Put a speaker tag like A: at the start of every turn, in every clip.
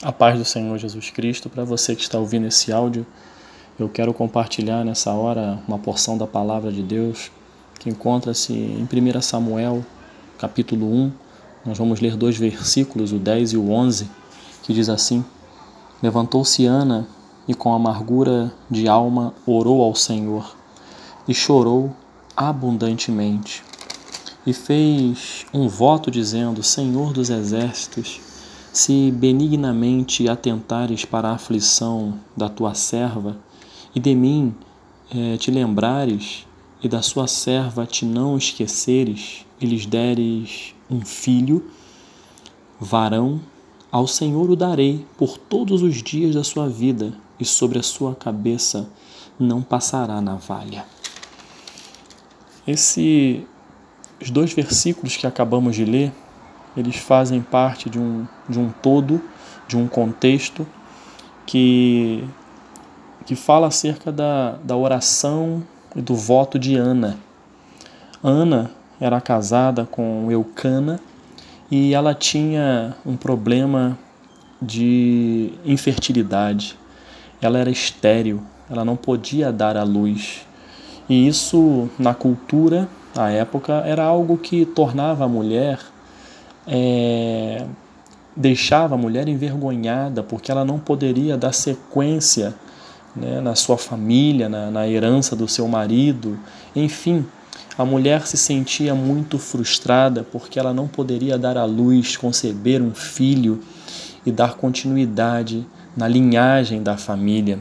A: A paz do Senhor Jesus Cristo, para você que está ouvindo esse áudio, eu quero compartilhar nessa hora uma porção da palavra de Deus que encontra-se em 1 Samuel, capítulo 1. Nós vamos ler dois versículos, o 10 e o 11, que diz assim: Levantou-se Ana e com amargura de alma orou ao Senhor e chorou abundantemente. E fez um voto dizendo: Senhor dos exércitos, se benignamente atentares para a aflição da tua serva, e de mim eh, te lembrares, e da sua serva te não esqueceres, e lhes deres um filho, varão, ao Senhor o darei por todos os dias da sua vida, e sobre a sua cabeça não passará navalha. Esses dois versículos que acabamos de ler eles fazem parte de um, de um todo, de um contexto que, que fala acerca da, da oração e do voto de Ana. Ana era casada com Eucana e ela tinha um problema de infertilidade. Ela era estéril, ela não podia dar à luz. E isso, na cultura, à época, era algo que tornava a mulher é, deixava a mulher envergonhada porque ela não poderia dar sequência né, na sua família, na, na herança do seu marido, enfim. A mulher se sentia muito frustrada porque ela não poderia dar à luz, conceber um filho e dar continuidade na linhagem da família.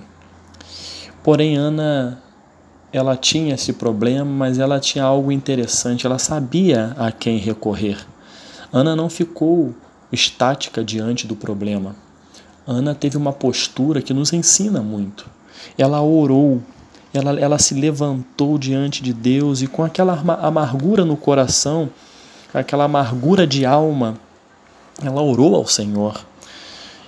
A: Porém, Ana, ela tinha esse problema, mas ela tinha algo interessante, ela sabia a quem recorrer. Ana não ficou estática diante do problema. Ana teve uma postura que nos ensina muito. Ela orou, ela, ela se levantou diante de Deus e com aquela amargura no coração, aquela amargura de alma, ela orou ao Senhor.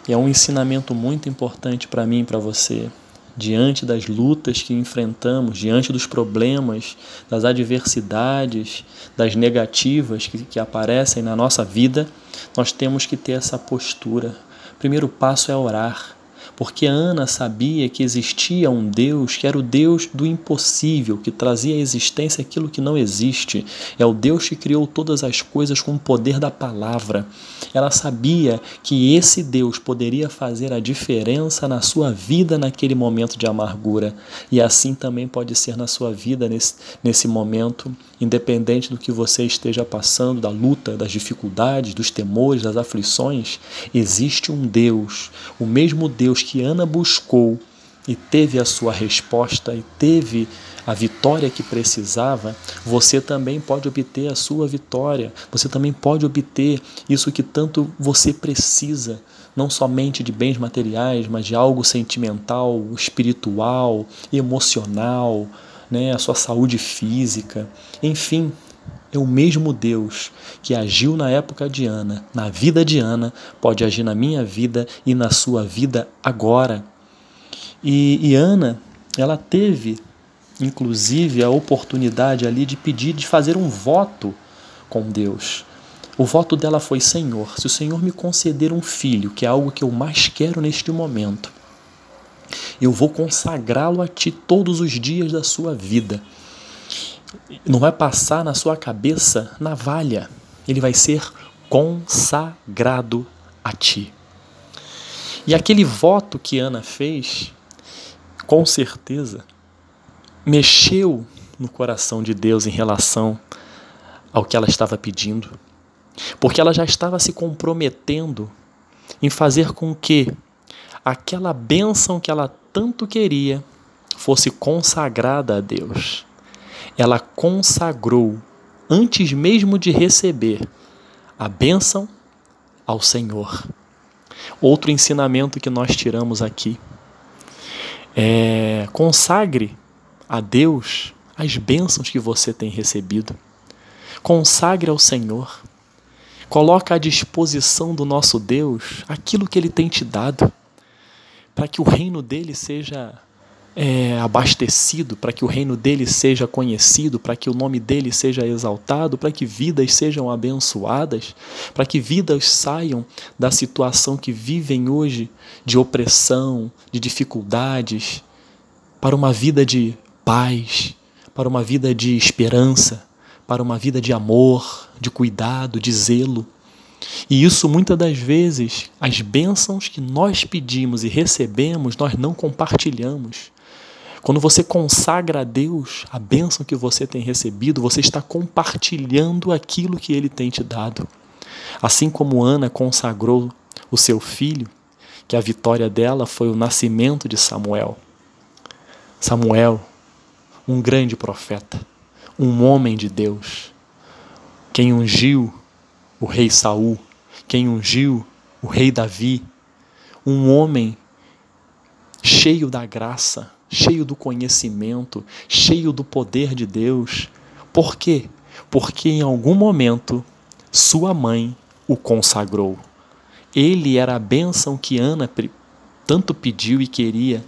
A: E é um ensinamento muito importante para mim e para você diante das lutas que enfrentamos, diante dos problemas, das adversidades, das negativas que, que aparecem na nossa vida, nós temos que ter essa postura. O primeiro passo é orar porque Ana sabia que existia um Deus que era o Deus do impossível, que trazia à existência aquilo que não existe. É o Deus que criou todas as coisas com o poder da palavra. Ela sabia que esse Deus poderia fazer a diferença na sua vida naquele momento de amargura. E assim também pode ser na sua vida nesse, nesse momento, independente do que você esteja passando, da luta, das dificuldades, dos temores, das aflições. Existe um Deus, o mesmo Deus que Ana buscou e teve a sua resposta e teve a vitória que precisava, você também pode obter a sua vitória. Você também pode obter isso que tanto você precisa, não somente de bens materiais, mas de algo sentimental, espiritual, emocional, né, a sua saúde física. Enfim, é o mesmo Deus que agiu na época de Ana, na vida de Ana, pode agir na minha vida e na sua vida agora. E, e Ana, ela teve, inclusive, a oportunidade ali de pedir, de fazer um voto com Deus. O voto dela foi: Senhor, se o Senhor me conceder um filho, que é algo que eu mais quero neste momento, eu vou consagrá-lo a Ti todos os dias da sua vida não vai passar na sua cabeça navalha, ele vai ser consagrado a ti. E aquele voto que Ana fez, com certeza, mexeu no coração de Deus em relação ao que ela estava pedindo, porque ela já estava se comprometendo em fazer com que aquela bênção que ela tanto queria fosse consagrada a Deus ela consagrou, antes mesmo de receber, a bênção ao Senhor. Outro ensinamento que nós tiramos aqui é consagre a Deus as bênçãos que você tem recebido. Consagre ao Senhor. Coloca à disposição do nosso Deus aquilo que Ele tem te dado, para que o reino dele seja é, abastecido, para que o reino dele seja conhecido, para que o nome dele seja exaltado, para que vidas sejam abençoadas, para que vidas saiam da situação que vivem hoje de opressão, de dificuldades, para uma vida de paz, para uma vida de esperança, para uma vida de amor, de cuidado, de zelo. E isso muitas das vezes, as bênçãos que nós pedimos e recebemos, nós não compartilhamos. Quando você consagra a Deus a bênção que você tem recebido, você está compartilhando aquilo que Ele tem te dado. Assim como Ana consagrou o seu filho, que a vitória dela foi o nascimento de Samuel. Samuel, um grande profeta, um homem de Deus, quem ungiu o rei Saul, quem ungiu o rei Davi, um homem cheio da graça, cheio do conhecimento, cheio do poder de Deus. Por quê? Porque em algum momento sua mãe o consagrou. Ele era a bênção que Ana tanto pediu e queria.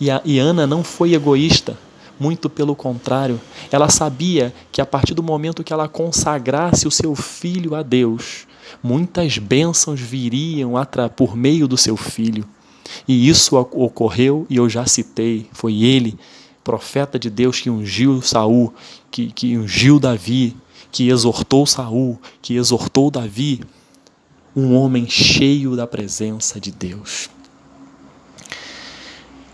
A: E, a, e Ana não foi egoísta, muito pelo contrário, ela sabia que a partir do momento que ela consagrasse o seu filho a Deus, muitas bênçãos viriam por meio do seu filho. E isso ocorreu, e eu já citei, foi ele, profeta de Deus, que ungiu Saul, que, que ungiu Davi, que exortou Saul, que exortou Davi, um homem cheio da presença de Deus.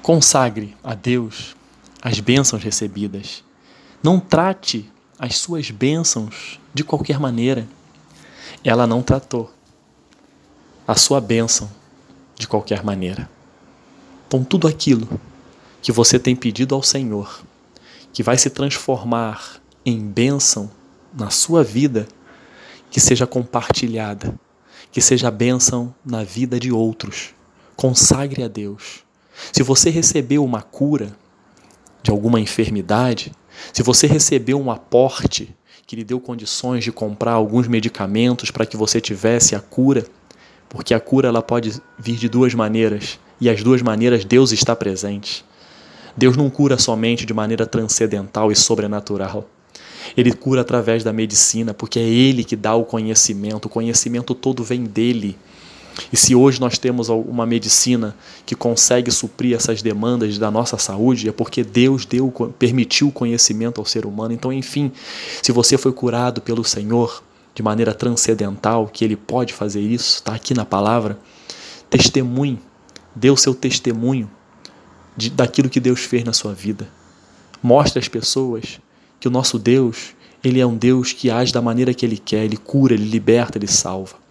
A: Consagre a Deus as bênçãos recebidas. Não trate as suas bênçãos de qualquer maneira. Ela não tratou a sua bênção de qualquer maneira. Então, tudo aquilo que você tem pedido ao Senhor, que vai se transformar em bênção na sua vida, que seja compartilhada, que seja bênção na vida de outros. Consagre a Deus. Se você recebeu uma cura de alguma enfermidade, se você recebeu um aporte que lhe deu condições de comprar alguns medicamentos para que você tivesse a cura, porque a cura ela pode vir de duas maneiras, e as duas maneiras Deus está presente. Deus não cura somente de maneira transcendental e sobrenatural. Ele cura através da medicina, porque é Ele que dá o conhecimento, o conhecimento todo vem dele. E se hoje nós temos uma medicina que consegue suprir essas demandas da nossa saúde, é porque Deus deu, permitiu o conhecimento ao ser humano. Então, enfim, se você foi curado pelo Senhor, de maneira transcendental, que ele pode fazer isso, está aqui na palavra. Testemunhe, dê o seu testemunho de, daquilo que Deus fez na sua vida. Mostre às pessoas que o nosso Deus, ele é um Deus que age da maneira que ele quer, ele cura, ele liberta, ele salva.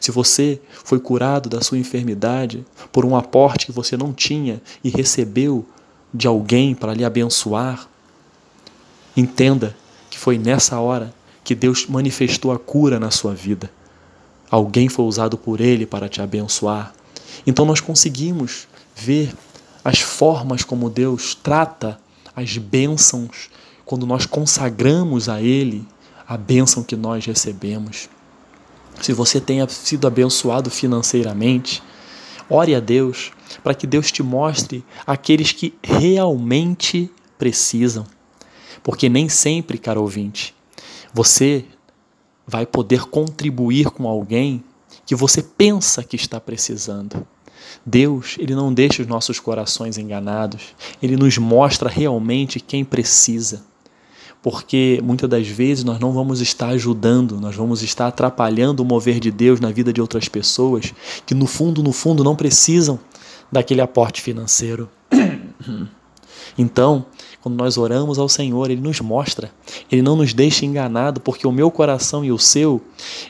A: Se você foi curado da sua enfermidade por um aporte que você não tinha e recebeu de alguém para lhe abençoar, entenda que foi nessa hora que Deus manifestou a cura na sua vida. Alguém foi usado por Ele para te abençoar. Então nós conseguimos ver as formas como Deus trata as bênçãos quando nós consagramos a Ele a bênção que nós recebemos. Se você tenha sido abençoado financeiramente, ore a Deus para que Deus te mostre aqueles que realmente precisam. Porque nem sempre, caro ouvinte, você vai poder contribuir com alguém que você pensa que está precisando. Deus, ele não deixa os nossos corações enganados. Ele nos mostra realmente quem precisa. Porque muitas das vezes nós não vamos estar ajudando, nós vamos estar atrapalhando o mover de Deus na vida de outras pessoas que no fundo, no fundo não precisam daquele aporte financeiro. Então, quando nós oramos ao Senhor, Ele nos mostra, Ele não nos deixa enganado, porque o meu coração e o seu,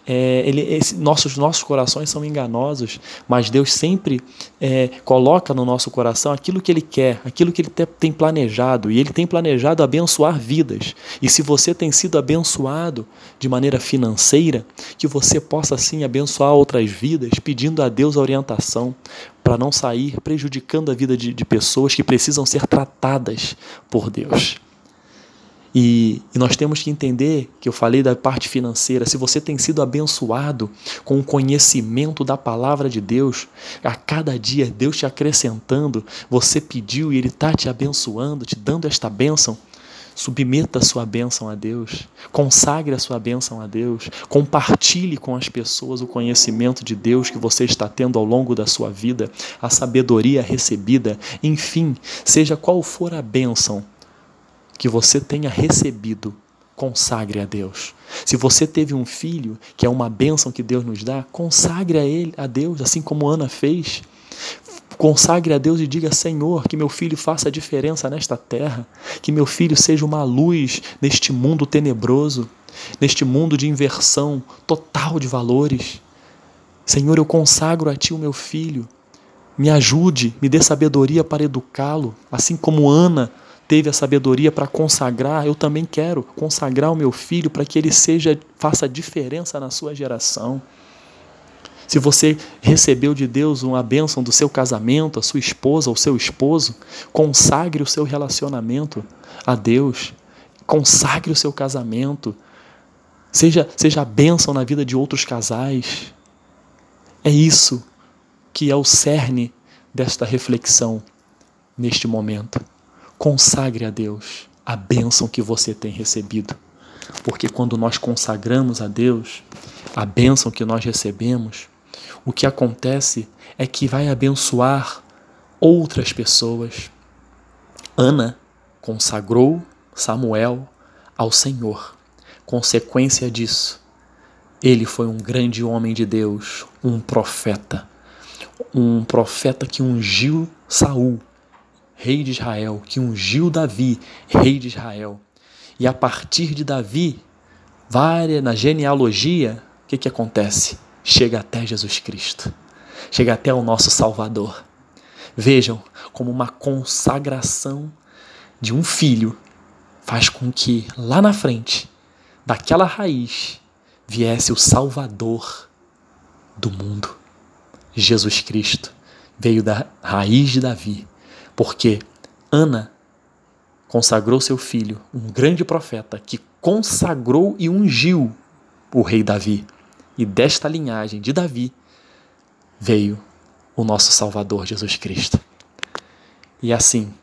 A: é, ele, esse, nossos, nossos corações são enganosos, mas Deus sempre é, coloca no nosso coração aquilo que Ele quer, aquilo que Ele tem planejado, e Ele tem planejado abençoar vidas. E se você tem sido abençoado de maneira financeira, que você possa sim abençoar outras vidas, pedindo a Deus a orientação, para não sair prejudicando a vida de, de pessoas que precisam ser tratadas por Deus. E, e, nós temos que entender que eu falei da parte financeira. Se você tem sido abençoado com o conhecimento da palavra de Deus, a cada dia Deus te acrescentando, você pediu e Ele está te abençoando, te dando esta bênção. Submeta a sua bênção a Deus, consagre a sua bênção a Deus, compartilhe com as pessoas o conhecimento de Deus que você está tendo ao longo da sua vida, a sabedoria recebida, enfim, seja qual for a bênção que você tenha recebido, consagre a Deus. Se você teve um filho, que é uma bênção que Deus nos dá, consagre a ele, a Deus, assim como Ana fez. Consagre a Deus e diga: Senhor, que meu filho faça a diferença nesta terra, que meu filho seja uma luz neste mundo tenebroso, neste mundo de inversão total de valores. Senhor, eu consagro a Ti o meu filho. Me ajude, me dê sabedoria para educá-lo, assim como Ana teve a sabedoria para consagrar, eu também quero consagrar o meu filho para que ele seja faça diferença na sua geração. Se você recebeu de Deus uma bênção do seu casamento, a sua esposa ou seu esposo, consagre o seu relacionamento a Deus. Consagre o seu casamento. Seja, seja a bênção na vida de outros casais. É isso que é o cerne desta reflexão neste momento. Consagre a Deus a bênção que você tem recebido. Porque quando nós consagramos a Deus a bênção que nós recebemos, o que acontece é que vai abençoar outras pessoas. Ana consagrou Samuel ao Senhor. Consequência disso, ele foi um grande homem de Deus, um profeta, um profeta que ungiu Saul, rei de Israel, que ungiu Davi, rei de Israel. E a partir de Davi, várias na genealogia, o que, que acontece? Chega até Jesus Cristo, chega até o nosso Salvador. Vejam como uma consagração de um filho faz com que lá na frente, daquela raiz, viesse o Salvador do mundo. Jesus Cristo veio da raiz de Davi, porque Ana consagrou seu filho, um grande profeta que consagrou e ungiu o rei Davi. E desta linhagem de Davi veio o nosso Salvador Jesus Cristo. E é assim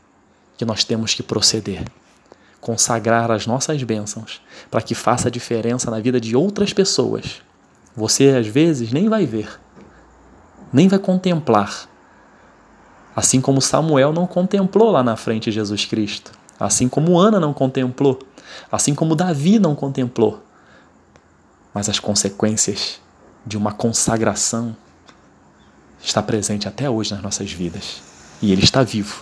A: que nós temos que proceder. Consagrar as nossas bênçãos para que faça diferença na vida de outras pessoas. Você às vezes nem vai ver, nem vai contemplar. Assim como Samuel não contemplou lá na frente Jesus Cristo. Assim como Ana não contemplou. Assim como Davi não contemplou mas as consequências de uma consagração está presente até hoje nas nossas vidas. E ele está vivo,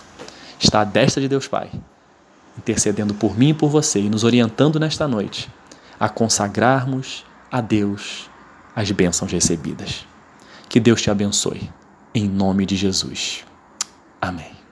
A: está à destra de Deus Pai, intercedendo por mim e por você e nos orientando nesta noite a consagrarmos a Deus as bênçãos recebidas. Que Deus te abençoe, em nome de Jesus. Amém.